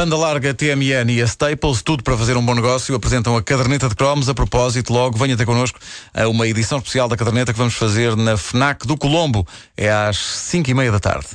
Banda Larga, TMN e a Staples, tudo para fazer um bom negócio, apresentam a caderneta de cromos. A propósito, logo venha até connosco a uma edição especial da caderneta que vamos fazer na FNAC do Colombo. É às 5 e meia da tarde.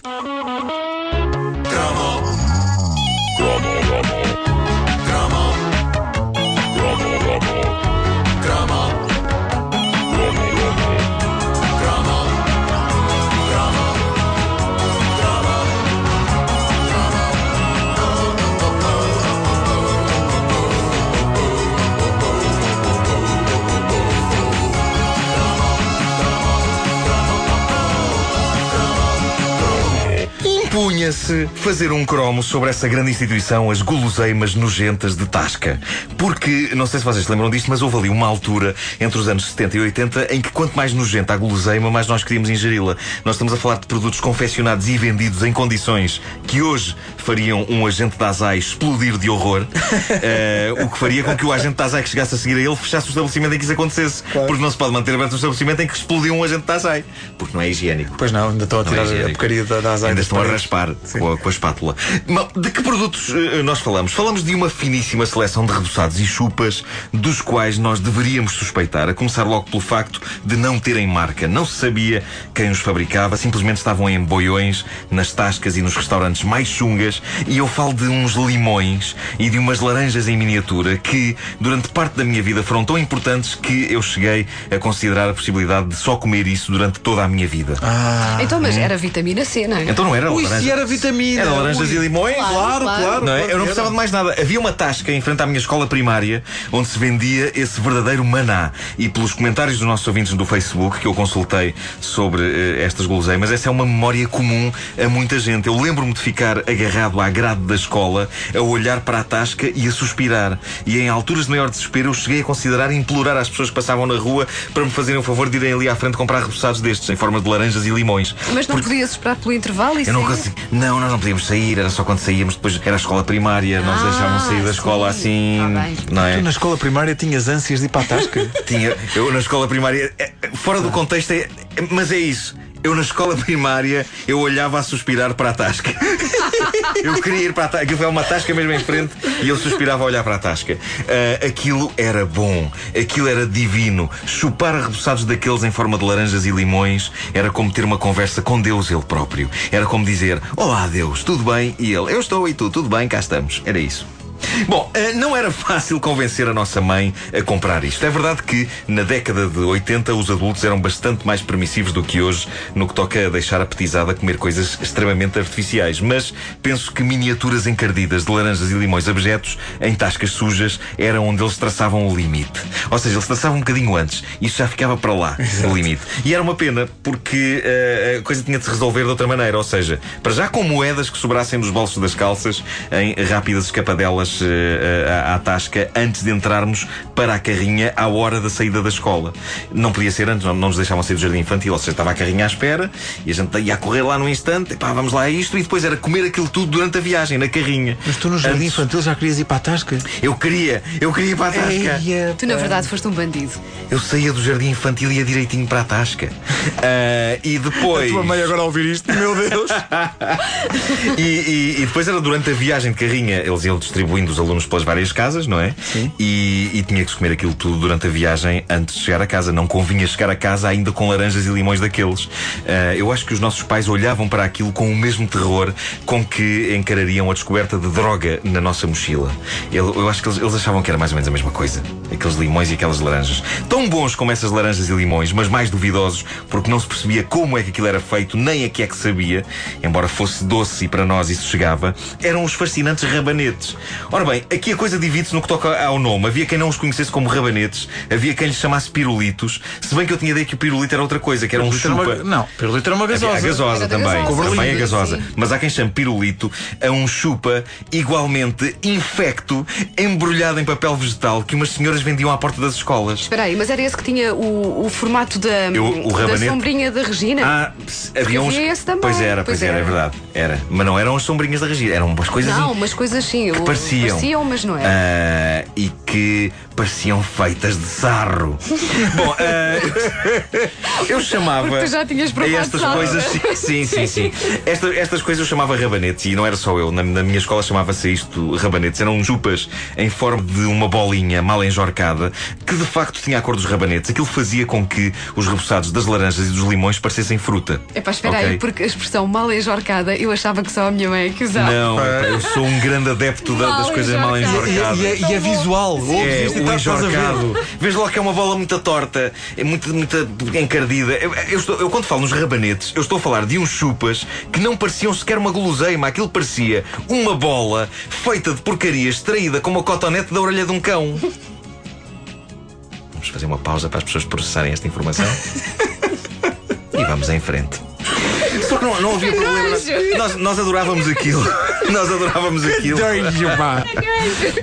Impunha-se fazer um cromo sobre essa grande instituição, as guloseimas nojentas de Tasca. Porque, não sei se vocês se lembram disto, mas houve ali uma altura, entre os anos 70 e 80, em que quanto mais nojenta a guloseima, mais nós queríamos ingeri-la. Nós estamos a falar de produtos confeccionados e vendidos em condições que hoje fariam um agente da ASAI explodir de horror, uh, o que faria com que o agente da ASAI que chegasse a seguir a ele fechasse o estabelecimento em que isso acontecesse. Claro. Porque não se pode manter aberto um estabelecimento em que explodiu um agente da ASAI. Porque não é higiênico. Pois não, ainda estão a tirar é a porcaria da, da ASAI. Ainda estão a raspar com a, com a, espátula. De que produtos uh, nós falamos? Falamos de uma finíssima seleção de rebuçados e chupas, dos quais nós deveríamos suspeitar, a começar logo pelo facto de não terem marca. Não se sabia quem os fabricava, simplesmente estavam em boiões, nas tascas e nos restaurantes mais chungas, e eu falo de uns limões e de umas laranjas em miniatura que, durante parte da minha vida, foram tão importantes que eu cheguei a considerar a possibilidade de só comer isso durante toda a minha vida. Ah, então, mas hum. era vitamina C, não é? Então não era Ui, laranja. se era vitamina. Era laranjas Ui. e limões? Claro, claro. claro não é? Eu não precisava de mais nada. Havia uma tasca em frente à minha escola primária onde se vendia esse verdadeiro maná. E pelos comentários dos nossos ouvintes do Facebook que eu consultei sobre uh, estas guloseimas, essa é uma memória comum a muita gente. Eu lembro-me de ficar agarrado à grade da escola, a olhar para a tasca e a suspirar. E em alturas de maior desespero, eu cheguei a considerar e implorar às pessoas que passavam na rua para me fazerem o favor de irem ali à frente comprar repousados destes, em forma de laranjas e limões. Mas não Porque... podias esperar pelo intervalo e Eu não consegui. Não, nós não podíamos sair, era só quando saíamos, depois era a escola primária, nós ah, deixávamos sair da escola sim. assim. Tá não é? Tu na escola primária tinhas ânsias de ir para a tasca? Tinha. Eu na escola primária, é, fora do contexto, é, mas é isso. Eu na escola primária eu olhava a suspirar para a tasca. eu queria ir para a tasca. Aquilo foi uma tasca mesmo em frente e eu suspirava a olhar para a tasca. Uh, aquilo era bom, aquilo era divino. Chupar arreboçados daqueles em forma de laranjas e limões era como ter uma conversa com Deus ele próprio. Era como dizer: Olá Deus, tudo bem? E ele: Eu estou e tu, tudo bem, cá estamos. Era isso. Bom, eh, não era fácil convencer a nossa mãe a comprar isto. É verdade que na década de 80 os adultos eram bastante mais permissivos do que hoje no que toca a deixar a petizada comer coisas extremamente artificiais. Mas penso que miniaturas encardidas de laranjas e limões abjetos em tascas sujas era onde eles traçavam o limite. Ou seja, eles traçavam um bocadinho antes. Isso já ficava para lá, Exato. o limite. E era uma pena porque uh, a coisa tinha de se resolver de outra maneira. Ou seja, para já com moedas que sobrassem dos bolsos das calças em rápidas escapadelas uh, à, tasca antes de entrarmos para a carrinha à hora da saída da escola. Não podia ser antes, não, não nos deixavam sair do jardim infantil, ou seja, estava a carrinha à espera e a gente ia a correr lá no instante, e pá, vamos lá a isto, e depois era comer aquilo tudo durante a viagem, na carrinha. Mas tu no jardim antes... infantil já querias ir para a tasca? Eu queria, eu queria ir para a tasca. Eia, tu, na verdade, foste um bandido. Eu saía do jardim infantil e ia direitinho para a tasca. uh, e depois. A tua mãe agora a ouvir isto, meu Deus! e, e, e, depois era durante a viagem de carrinha, eles iam distribuindo os alunos pelas várias casas, não é? Sim. E, e tinha que se comer aquilo tudo durante a viagem antes de chegar a casa. Não convinha chegar a casa ainda com laranjas e limões daqueles. Uh, eu acho que os nossos pais olhavam para aquilo com o mesmo terror com que encarariam a descoberta de droga na nossa mochila. Eu, eu acho que eles, eles achavam que era mais ou menos a mesma coisa. Aqueles limões e aquelas laranjas. Tão bons como essas laranjas e limões, mas mais duvidosos porque não se percebia como é que aquilo era feito, nem a que é que sabia, embora fosse doce e para nós isso chegava, eram os fascinantes rabanetes. Ora bem, aqui a coisa divide-se no que toca ao nome. Havia quem não os conhecesse como rabanetes, havia quem lhes chamasse pirulitos, se bem que eu tinha ideia que o pirulito era outra coisa, que era um chupa. Uma... Não, pirulito era uma gasosa. A gasosa também. Gasosa. Também a gasosa. Sim. Mas há quem chame pirulito a um chupa igualmente infecto, embrulhado em papel vegetal que umas senhoras vendiam à porta das escolas. Espera aí, mas era esse que tinha o, o formato da, eu, o da sombrinha da Regina? Ah, havia uns. Esse também. Pois era, pois, pois era, era, é verdade. Era. Mas não eram as sombrinhas da Regina, eram umas coisas. Não, umas coisas sim. Que pareciam. Pareciam, mas não é. Uh, e que pareciam feitas de sarro. Bom, uh, eu chamava. tu já tinhas a estas coisas. Sim, sim, sim. Esta, estas coisas eu chamava rabanetes e não era só eu. Na, na minha escola chamava-se isto rabanetes. Eram chupas em forma de uma bolinha mal enjorcada que de facto tinha a cor dos rabanetes. Aquilo fazia com que os reboçados das laranjas e dos limões parecessem fruta. É para esperar okay? aí, porque a expressão mal enjorcada eu achava que só a minha mãe é que usava. Não, eu sou um grande adepto da, das coisas mal enjorcadas. E, e, e, é visual. É, o enjorcado. Vês logo que é uma bola muito torta, é muito, muito encardida. Eu, eu, estou, eu, quando falo nos rabanetes, eu estou a falar de uns chupas que não pareciam sequer uma guloseima. Aquilo parecia uma bola feita de porcaria extraída com uma cotonete da orelha de um cão. Vamos fazer uma pausa para as pessoas processarem esta informação. e vamos em frente. Só que não, não havia problema. Nós, nós adorávamos aquilo. Nós adorávamos aquilo.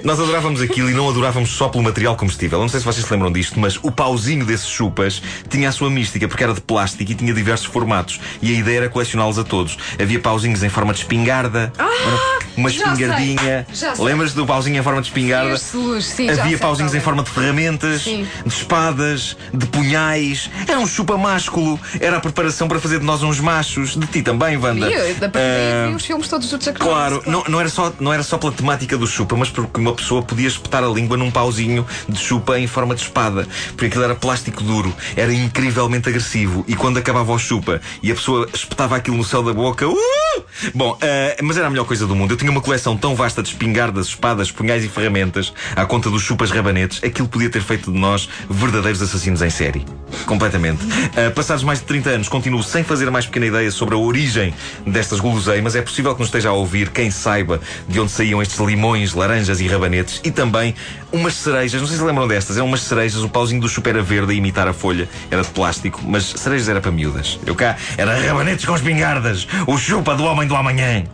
Nós adorávamos aquilo e não adorávamos só pelo material comestível. não sei se vocês se lembram disto, mas o pauzinho desses chupas tinha a sua mística, porque era de plástico e tinha diversos formatos. E a ideia era colecioná-los a todos. Havia pauzinhos em forma de espingarda, ah, uma espingardinha. Lembras do pauzinho em forma de espingarda? sim, Havia pauzinhos em forma de ferramentas, sim. de espadas, de punhais. Era um chupa másculo. Era a preparação para fazer de nós uns machos. De ti também, Wanda. E da uh, os filmes todos do Chuck Claro, não, não, era só, não era só pela temática do chupa, mas porque uma pessoa podia espetar a língua num pauzinho de chupa em forma de espada. Porque aquilo era plástico duro, era incrivelmente agressivo. E quando acabava o chupa e a pessoa espetava aquilo no céu da boca. Uh! Bom, uh, mas era a melhor coisa do mundo. Eu tinha uma coleção tão vasta de espingardas, espadas, punhais e ferramentas à conta dos chupas rabanetes. Aquilo podia ter feito de nós verdadeiros assassinos em série. Completamente. Uh, passados mais de 30 anos, continuo sem fazer a mais pequena ideia sobre a origem destas guloseimas. É possível que nos esteja a ouvir quem saiba de onde saíam estes limões, laranjas e rabanetes e também umas cerejas. Não sei se lembram destas. Eram umas cerejas. O pauzinho do chupa era verde a imitar a folha. Era de plástico, mas cerejas era para miúdas. Eu cá era rabanetes com espingardas. O chupa do homem do amanhã.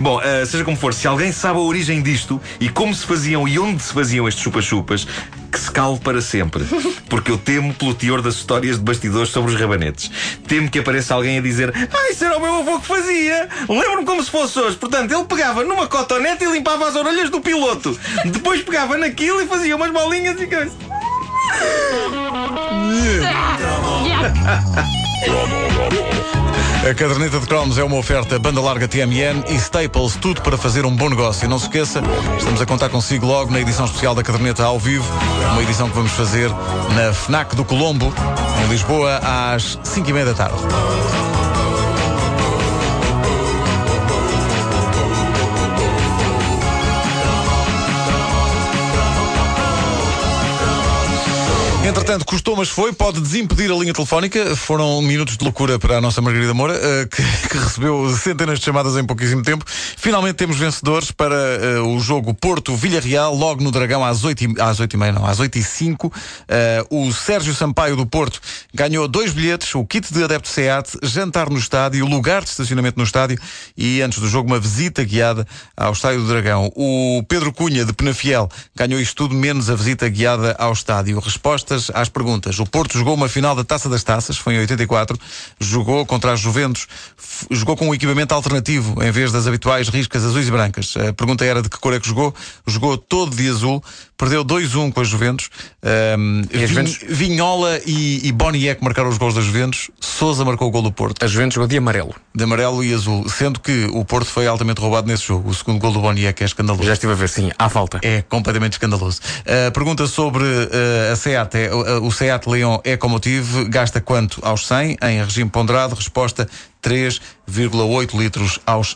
Bom, uh, seja como for, se alguém sabe a origem disto e como se faziam e onde se faziam estes chupa-chupas, que se cale para sempre. Porque eu temo pelo teor das histórias de bastidores sobre os rabanetes. Temo que apareça alguém a dizer: Ah, isso era o meu avô que fazia. Lembro-me como se fosse hoje. Portanto, ele pegava numa cotonete e limpava as orelhas do piloto. Depois pegava naquilo e fazia umas bolinhas e coisa. A caderneta de cromos é uma oferta banda larga TMN e Staples, tudo para fazer um bom negócio. Não se esqueça, estamos a contar consigo logo na edição especial da caderneta ao vivo, uma edição que vamos fazer na FNAC do Colombo, em Lisboa, às 5h30 da tarde. Entretanto, custou, mas foi. Pode desimpedir a linha telefónica. Foram minutos de loucura para a nossa Margarida Moura, uh, que, que, recebeu centenas de chamadas em pouquíssimo tempo. Finalmente temos vencedores para uh, o jogo Porto-Villarreal, logo no Dragão, às 8 e, às 8 e meia, não, às 8 e 5. Uh, eh, o Sérgio Sampaio do Porto ganhou dois bilhetes, o kit de adepto SEAT, jantar no estádio, lugar de estacionamento no estádio e, antes do jogo, uma visita guiada ao Estádio do Dragão. O Pedro Cunha, de Penafiel, ganhou isto tudo, menos a visita guiada ao estádio. Resposta respostas às perguntas. O Porto jogou uma final da Taça das Taças, foi em 84, jogou contra as Juventus, jogou com um equipamento alternativo em vez das habituais riscas azuis e brancas. A pergunta era de que cor é que jogou. Jogou todo de azul, perdeu 2-1 com as Juventus. Um, e Juventus... Vinhola e, e Boniek marcaram os gols das Juventus. Souza marcou o gol do Porto. A Juventus jogou de amarelo. De amarelo e azul. Sendo que o Porto foi altamente roubado nesse jogo. O segundo gol do Boniek é escandaloso. Já estive a ver, sim, há falta. É completamente escandaloso. Uh, pergunta sobre uh, a SEAT. É, o SEAT Leon Ecomotive gasta quanto aos 100 em regime ponderado? Resposta 3,8 litros aos